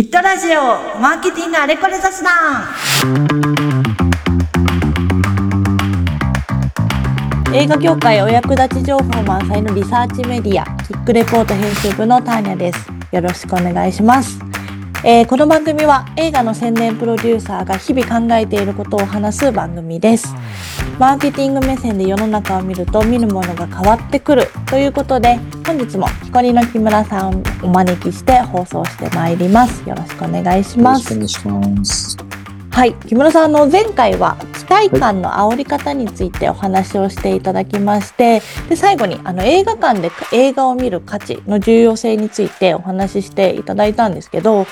ヒットラジオマーケティングあれこれ雑談。映画業界お役立ち情報満載のリサーチメディアキックレポート編集部のターニャです。よろしくお願いします。えー、この番組は映画の宣伝プロデューサーが日々考えていることを話す番組です。マーケティング目線で世の中を見ると見るものが変わってくるということで本日も木こりの木村さんをお招きして放送してまいります。よろしくお願いします。よろしくお願いします。はい、木村さんの前回は期待感の煽り方についてお話をしていただきまして、で最後にあの映画館で映画を見る価値の重要性についてお話ししていただいたんですけど、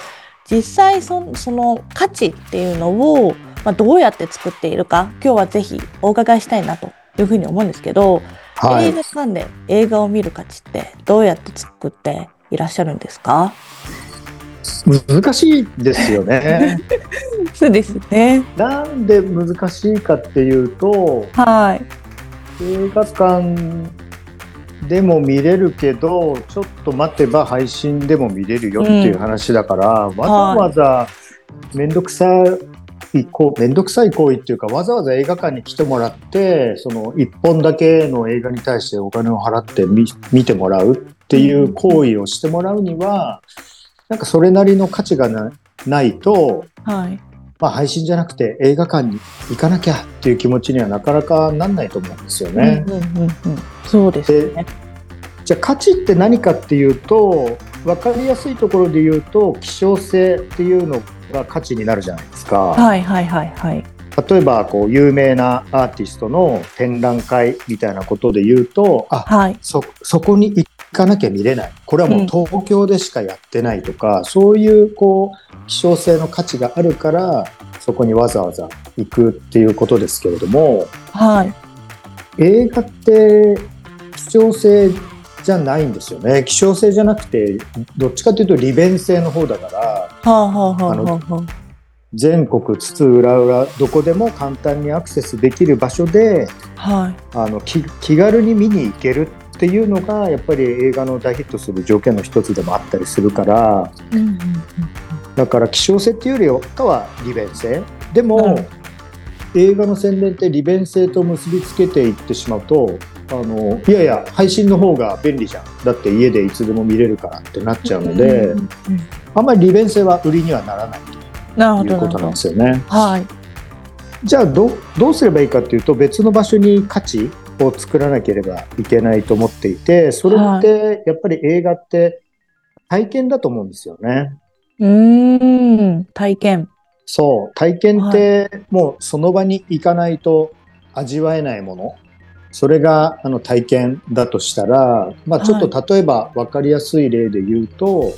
実際そその価値っていうのを、まあ、どうやって作っているか今日はぜひお伺いしたいなというふうに思うんですけど、はい、映画館で映画を見る価値ってどうやって作っていらっしゃるんですか？難しいですよね。そうですね。なんで難しいかっていうと、はい、映画館でも見れるけどちょっと待てば配信でも見れるよっていう話だから、うん、わざわざ面倒くさい面倒くさい行為っていうかわざわざ映画館に来てもらってその1本だけの映画に対してお金を払って見てもらうっていう行為をしてもらうには、うん、なんかそれなりの価値がないと、はい、まあ、配信じゃなくて映画館に行かなきゃっていう気持ちにはなかなかなんないと思うんですよね。うんうんうんうん、そうですねじゃあ価値って何かっていうと分かりやすいところで言うと希少性っていうのが価値になるじゃないですか。はいはいはいはい。例えばこう有名なアーティストの展覧会みたいなことで言うとあ、はい、そそこに行かなきゃ見れない。これはもう東京でしかやってないとか、うん、そういうこう希少性の価値があるからそこにわざわざ行くっていうことですけれども、はい、映画って希少性じゃないんですよね。希少性じゃなくてどっちかというと利便性の方だから、はあはあはあ、全国津々浦々どこでも簡単にアクセスできる場所で、はい、あの気軽に見に行けるっていうのがやっぱり映画の大ヒットする条件の一つでもあったりするから、うんうんうん、だから希少性っていうよりかは利便性。でも、うん、映画の宣伝って利便性と結びつけていってしまうとあのいやいや配信の方が便利じゃん。だって家でいつでも見れるからってなっちゃうので、うんうんうん、あんまり利便性は売りにはならない。ということなんですよね。はい、じゃあどどうすればいいかっていうと別の場所に価値を作らなければいけないと思っていてそれってやっぱり映画って体験だと思うんですよね。うん。体験。そう。体験ってもうその場に行かないと味わえないもの。それがあの体験だとしたら、まあ、ちょっと例えば分かりやすい例で言うと、はい、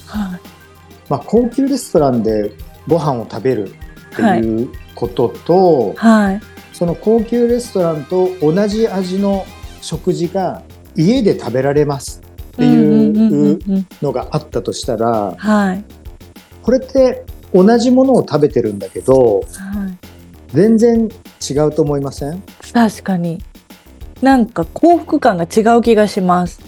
まあ、高級レストランでご飯を食べるっていうことと、はい、その高級レストランと同じ味の食事が家で食べられますっていうのがあったとしたら、はい、これって同じものを食べてるんだけど、全然違うと思いません？確かに。なんか幸福感が違う気がします。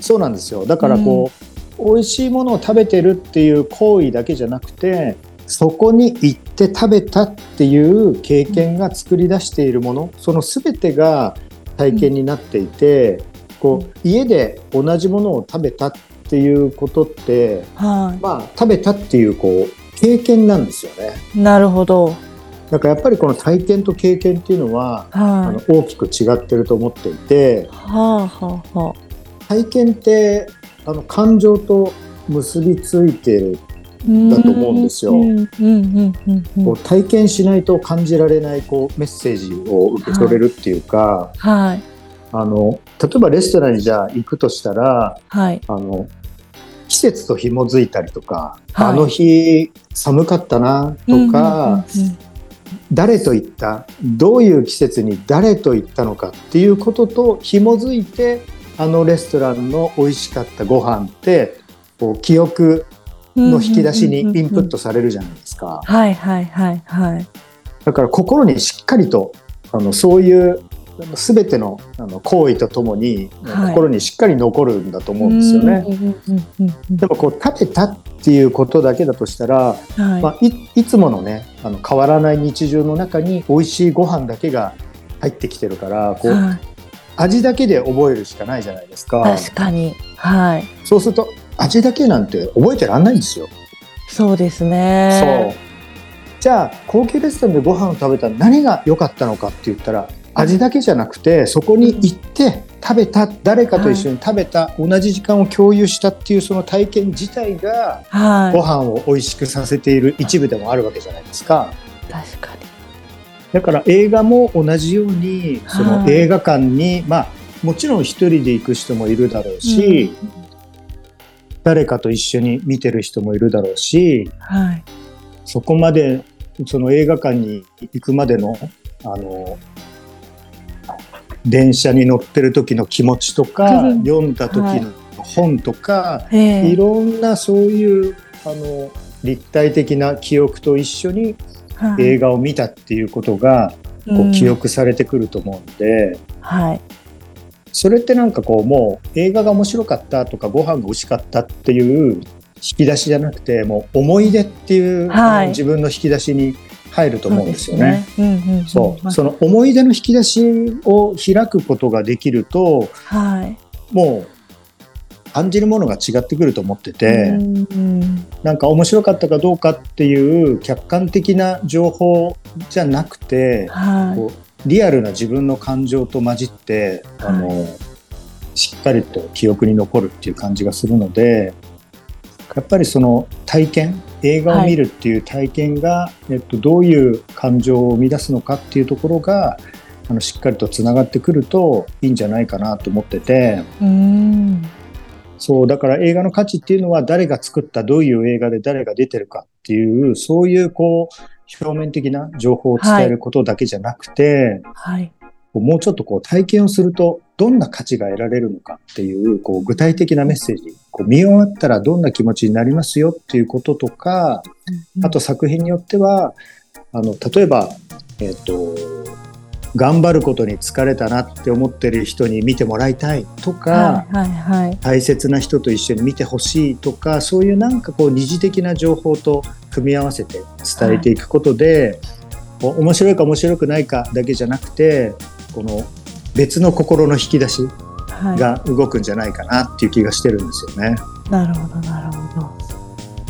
そうなんですよ。だからこう、うん、美味しいものを食べてるっていう行為だけじゃなくてそこに行って食べたっていう経験が作り出しているもの。その全てが体験になっていて、うん、こう家で同じものを食べたっていうことって、はい、まあ食べたっていうこう経験なんですよね。なるほど。だからやっぱりこの体験と経験っていうのは、はい、あの大きく違ってると思っていて、はあはあ、体験ってあの感情と結びついてるだと思うんですよ。こう体験しないと感じられないこうメッセージを受け取れるっていうか、はい、あの例えばレストランにじゃあ行くとしたら、はい、あの季節と紐づいたりとか、はい、あの日寒かったなとか、誰と行ったどういう季節に誰と行ったのかっていうことと紐づいてあのレストランの美味しかったご飯ってこう記憶の引き出しにインプットされるじゃないですか。はいはいはいはい。だから心にしっかりとあのそういう全てのあの行為とともに、はい心にしっかり残るんだと思うんですよね。でもこう食べたっていうことだけだとしたら、はいまあ、いいつものねあの変わらない日常の中に美味しいご飯だけが入ってきてるからこうはい味だけで覚えるしかないじゃないですか。確かにはいそうすると味だけなんて覚えてらんないんですよ。そうですそう。ねじゃあ高級レストランでご飯を食べたら何が良かったのかって言ったら味だけじゃなくてそこに行って食べた誰かと一緒に食べた、同じ時間を共有したっていうその体験自体がはご飯を美味しくさせている一部でもあるわけじゃないですか。い確かに。だから映画も同じようにそのはい。映画館に、まあもちろん一人で行く人もいるだろうし、誰かと一緒に見てる人もいるだろうしはい。そこまでその映画館に行くまでのあの電車に乗ってる時の気持ちとかうん。読んだ時の本とか、ええ。いろんなそういうあの立体的な記憶と一緒にはい。映画を見たっていうことがこううん。記憶されてくると思うんで、はいそれってなんかこうもう映画が面白かったとかご飯が美味しかったっていう引き出しじゃなくてもう思い出っていう、はい。自分の引き出しに入ると思うんですよね。そう。その思い出の引き出しを開くことができるとはい。もう感じるものが違ってくると思ってて、なんか面白かったかどうかっていう客観的な情報じゃなくて、はい。こうリアルな自分の感情と混じって、あのしっかりと記憶に残るっていう感じがするのでやっぱりその体験映画を見るっていう体験が、えっと、どういう感情を生み出すのかっていうところがあのしっかりとつながってくるといいんじゃないかなと思ってて。うん。そうだから映画の価値っていうのは誰が作ったどういう映画で誰が出てるかっていうそういうこう表面的な情報を伝えることだけじゃなくて、はい。もうちょっとこう体験をするとどんな価値が得られるのかっていうこう具体的なメッセージこう見終わったらどんな気持ちになりますよっていうこととかあと作品によってはあの例えば、えっと頑張ることに疲れたなって思ってる人に見てもらいたいとか、はいはいはい。大切な人と一緒に見てほしいとかそういうなんかこう二次的な情報と組み合わせて伝えていくことで、こう面白いか面白くないかだけじゃなくてこの別の心の引き出しはい。が動くんじゃないかなっていう気がしてるんですよね。なるほどなるほど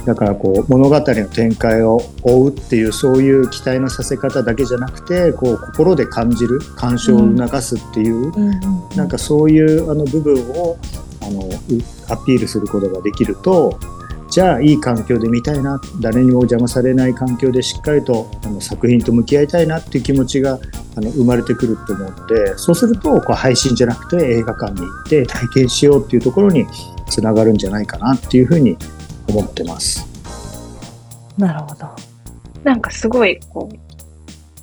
だからこう物語の展開を追うっていうそういう期待のさせ方だけじゃなくてこう心で感じる鑑賞を促すっていう、なんかそういうあの部分をあのうアピールすることができるとじゃあいい環境で見たいな誰にも邪魔されない環境でしっかりとあの作品と向き合いたいなっていう気持ちがあの生まれてくると思うのでそうするとこう配信じゃなくて映画館に行って体験しようっていうところにつながるんじゃないかなっていうふうに思ってます。なるほどなんかすごい、こう、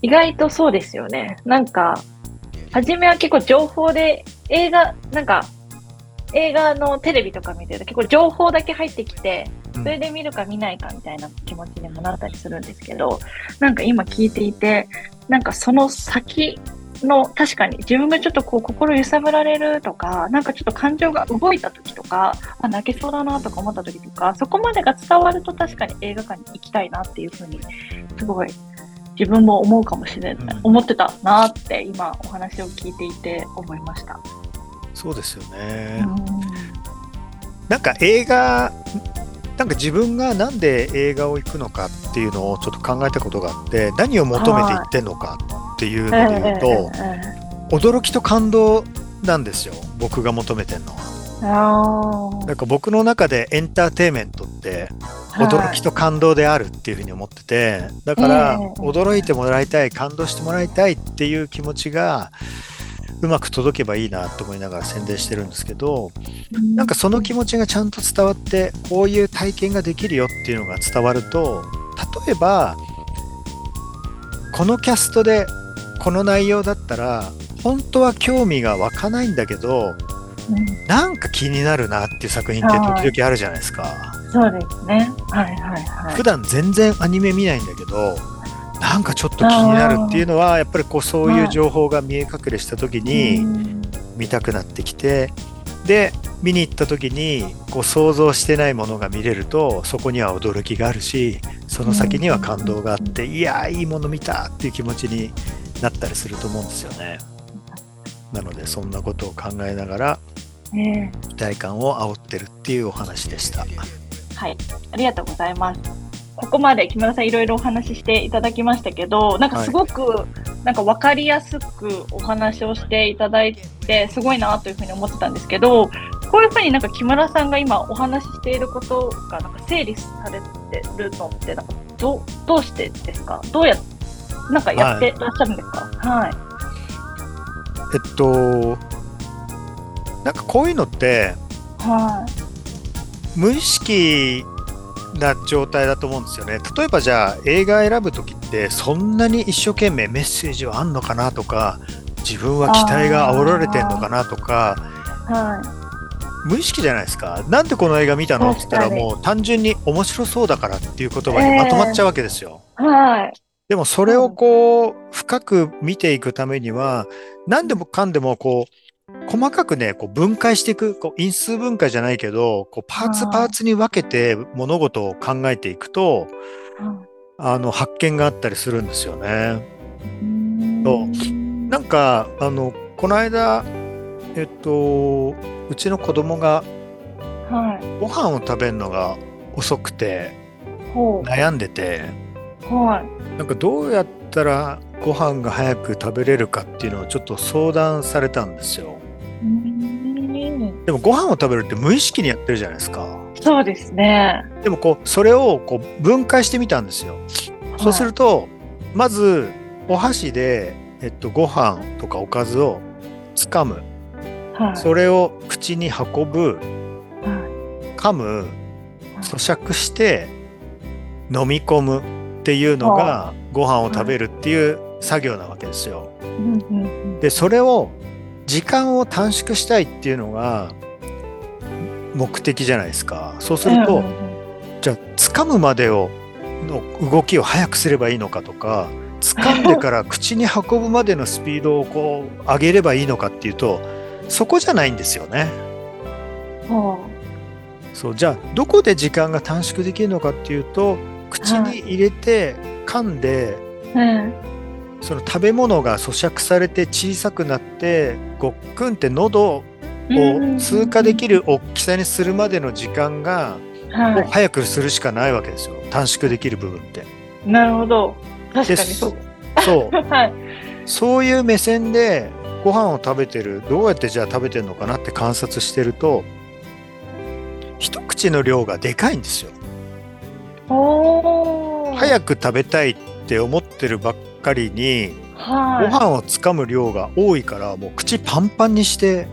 意外とそうですよね。なんか、初めは結構情報で、映画、なんか、映画のテレビとか見てると結構情報だけ入ってきて、それで見るか見ないかみたいな気持ちにもなったりするんですけど、なんか今聞いていて、なんかその先の、確かに自分がちょっとこう心揺さぶられるとか、なんかちょっと感情が動いた時とか、あ、泣けそうだなとか思った時とか、そこまでが伝わると確かに映画館に行きたいなっていうふうに、すごい自分も思うかもしれない、うん思ってたなって今お話を聞いていて思いました。そうですよね。なんか映画、なんか自分がなんで映画を行くのかっていうのをちょっと考えたことがあって、何を求めて行ってんのかっていうので言うと、ええ驚きと感動なんですよ、僕が求めてるのは。あなんか僕の中でエンターテインメントってー驚きと感動であるっていうふうに思ってて、だからええ。驚いてもらいたい、感動してもらいたいっていう気持ちがうまく届けばいいなと思いながら宣伝してるんですけど、なんかその気持ちがちゃんと伝わって、こういう体験ができるよっていうのが伝わると、例えば、このキャストでこの内容だったら、本当は興味が湧かないんだけど、うんなんか気になるなっていう作品って時々あるじゃないですか。そうですね。はいはいはい。普段全然アニメ見ないんだけど、なんかちょっと気になるっていうのはやっぱりこうそういう情報が見え隠れした時に見たくなってきてで見に行った時にこう想像してないものが見れるとそこには驚きがあるしその先には感動があっていやーいいもの見たっていう気持ちになったりすると思うんですよね。なのでそんなことを考えながらえ期待感を煽ってるっていうお話でした。はい、ありがとうございます。ここまで木村さんいろいろお話ししていただきましたけど、なんかすごく、なんか分かりやすくお話をしていただいて、すごいなというふうに思ってたんですけど、こういうふうになんか木村さんが今お話ししていることがなんか整理されてるのって、なんかどうどうしてですか？どうやなんかやってらっしゃるんですか？はい。えっとなんかこういうのってはい。無意識な状態だと思うんですよね。例えばじゃあ映画選ぶ時ってそんなに一生懸命メッセージはあんのかなとか自分は期待が煽られてんのかなとかはい。無意識じゃないですか。なんでこの映画見たの？って言ったらもう単純に面白そうだからっていう言葉にまとまっちゃうわけですよ。はい。でもそれをこう深く見ていくためには何でもかんでもこう細かくねこう分解していくこう因数分解じゃないけどこうパーツはいパーツに分けて物事を考えていくとあの発見があったりするんですよね。そうなんかあのこの間えっとうちの子供がはい。ご飯を食べるのが遅くてほ悩んでてう。はい。なんかどうやったらご飯が早く食べれるかっていうのをちょっと相談されたんですよ。うんでもご飯を食べるって無意識にやってるじゃないですか。そうですね。でもこうそれをこう分解してみたんですよ。そうするとまずお箸で、えっと、ご飯とかおかずをつかむはい。それを口に運ぶは噛む咀嚼して飲み込むっていうのがご飯を食べるっていう作業なわけですよ。でそれを時間を短縮したいっていうのが目的じゃないですか。そうすると、じゃあ掴むまでをの動きを速くすればいいのかとか掴んでから口に運ぶまでのスピードをこう上げればいいのかっていうとそこじゃないんですよね。ほそうじゃあどこで時間が短縮できるのかっていうと口に入れて噛んでその食べ物が咀嚼されて小さくなってごっくんって喉を通過できる大きさにするまでの時間が早くするしかないわけですよ短縮できる部分って。い。なるほど。確かにでそう。そう はい。そういう目線でご飯を食べてるどうやってじゃあ食べてるのかなって観察してると一口の量がでかいんですよ。早く食べたいって思ってるばっかりにごはい。飯をつかむ量が多いからもう口パンパンにして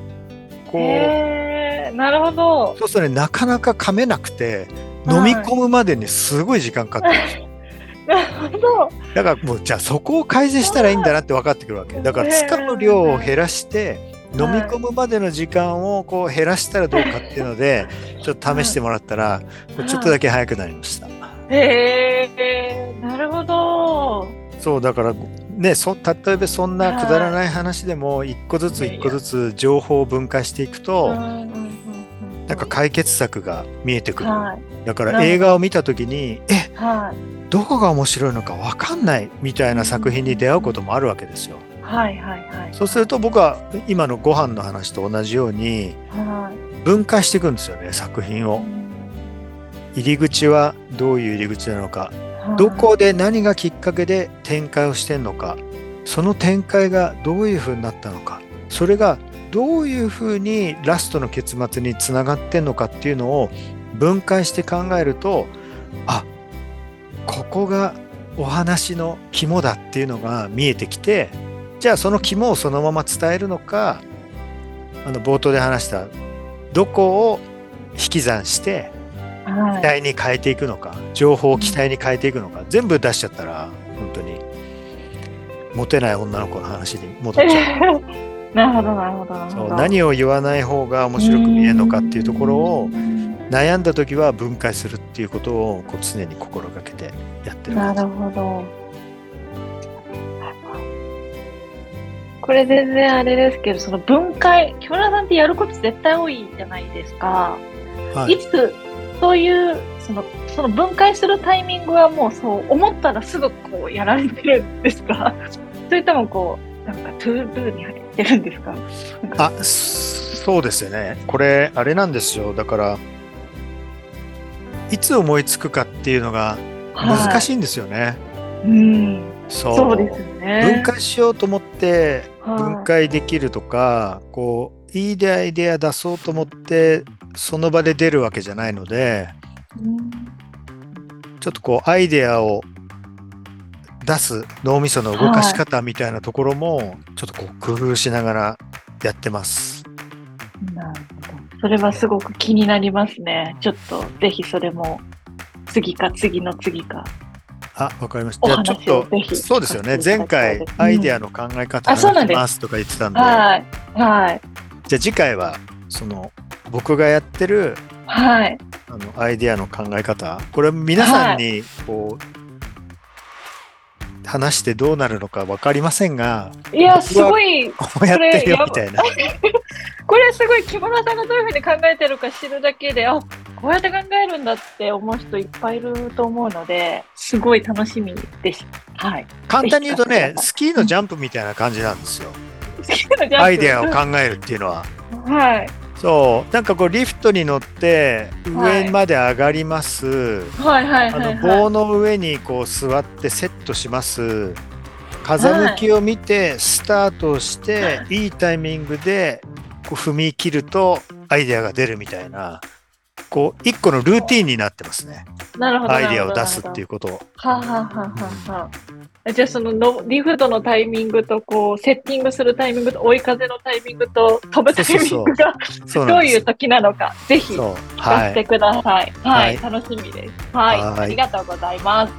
こうなるほど。そうするとねなかなか噛めなくてはい飲み込むまでにすごい時間かかってるんですよ。なるほど。だからもうじゃあそこを改善したらいいんだなって分かってくるわけだからつかむ量を減らして飲み込むまでの時間をこう減らしたらどうかっていうのでちょっと試してもらったらちょっとだけ早くなりました。へえ、なるほど。そうだからねそ例えばそんなくだらない話でも一個ずつ一個ずつ情報を分解していくとなんか解決策が見えてくる。はい。だから映画を見た時にえはい。どこが面白いのか分かんないみたいな作品に出会うこともあるわけですよ。はいはいはい。そうすると僕は今のご飯の話と同じようにはい。分解していくんですよね作品を。入り口はどういう入り口なのかはいどこで何がきっかけで展開をしてんのかその展開がどういう風になったのかそれがどういう風にラストの結末につながってんのかっていうのを分解して考えるとあここがお話の肝だっていうのが見えてきてじゃあその肝をそのまま伝えるのかあの冒頭で話したどこを引き算してはい期待に変えていくのか情報を期待に変えていくのか全部出しちゃったら本当にモテない女の子の話に戻っちゃう なるほどなるほどそう。何を言わない方が面白く見えるのかっていうところをうん悩んだ時は分解するっていうことをこう常に心がけてやってるなるほど。これ全然あれですけど、その分解、木村さんってやること絶対多いじゃないですか。はいいつ、そういう、その、その分解するタイミングはもうそう思ったらすぐこうやられてるんですか？それともこう、なんか ToDo に入ってるんですか？あそうですよね。これ、あれなんですよ。だから、いつ思いつくかっていうのが難しいんですよね。い。うん。そうですよね。分解しようと思ってはい分解できるとか、こういいアイデア出そうと思ってその場で出るわけじゃないのでうんちょっとこうアイデアを出す脳みその動かし方みたいなところもちょっとこう工夫しながらやってます。なるほど。それはすごく気になりますね。ちょっとぜひそれも次か次の次か。あ、わかりました。おじゃあちょっとそうですよね。前回アイデアの考え方あそうなんです話しますとか言ってたんで、はい。はい。じゃあ次回はその僕がやってるはい。あのアイデアの考え方これ皆さんにこう、話してどうなるのか分かりませんがいや、すごい、こうやってるよみたいな これすごい木村さんがどういうふうに考えてるか知るだけで、あ、こうやって考えるんだって思う人いっぱいいると思うので、すごい楽しみです。はい。簡単に言うとねスキーのジャンプみたいな感じなんですよ。アイデアを考えるっていうのは。はい。そう。なんかこうリフトに乗ってはい。上まで上がります、はいはいあはい、の棒の上にこう座ってセットします。風向きを見てスタートをして、い、いタイミングでこう踏み切るとアイデアが出るみたいなこう一個のルーティンになってますねなるほど。アイデアを出すっていうう。ことをはあ、はあはあはじゃあそののリフトのタイミングとこうセッティングするタイミングと追い風のタイミングと飛ぶタイミングがどういう時なのかぜひ聞かはいせてください。はい、は楽しみです。はい、はいありがとうございます。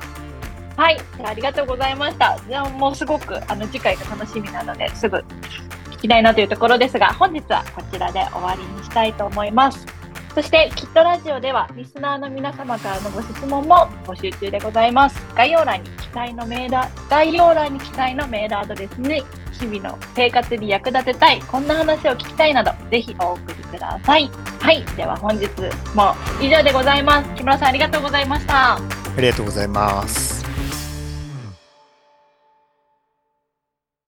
はい、じゃあありがとうございました。じゃあもうすごくあの次回が楽しみなのですぐ聞きたいなというところですが、本日はこちらで終わりにしたいと思います。そして、きっとラジオでは、リスナーの皆様からのご質問も募集中でございます。概要欄に記載のメール、概要欄に記載のメールアドレスに、日々の生活に役立てたい、こんな話を聞きたいなど、ぜひお送りください。はい。では本日も以上でございます。木村さんありがとうございました。ありがとうございます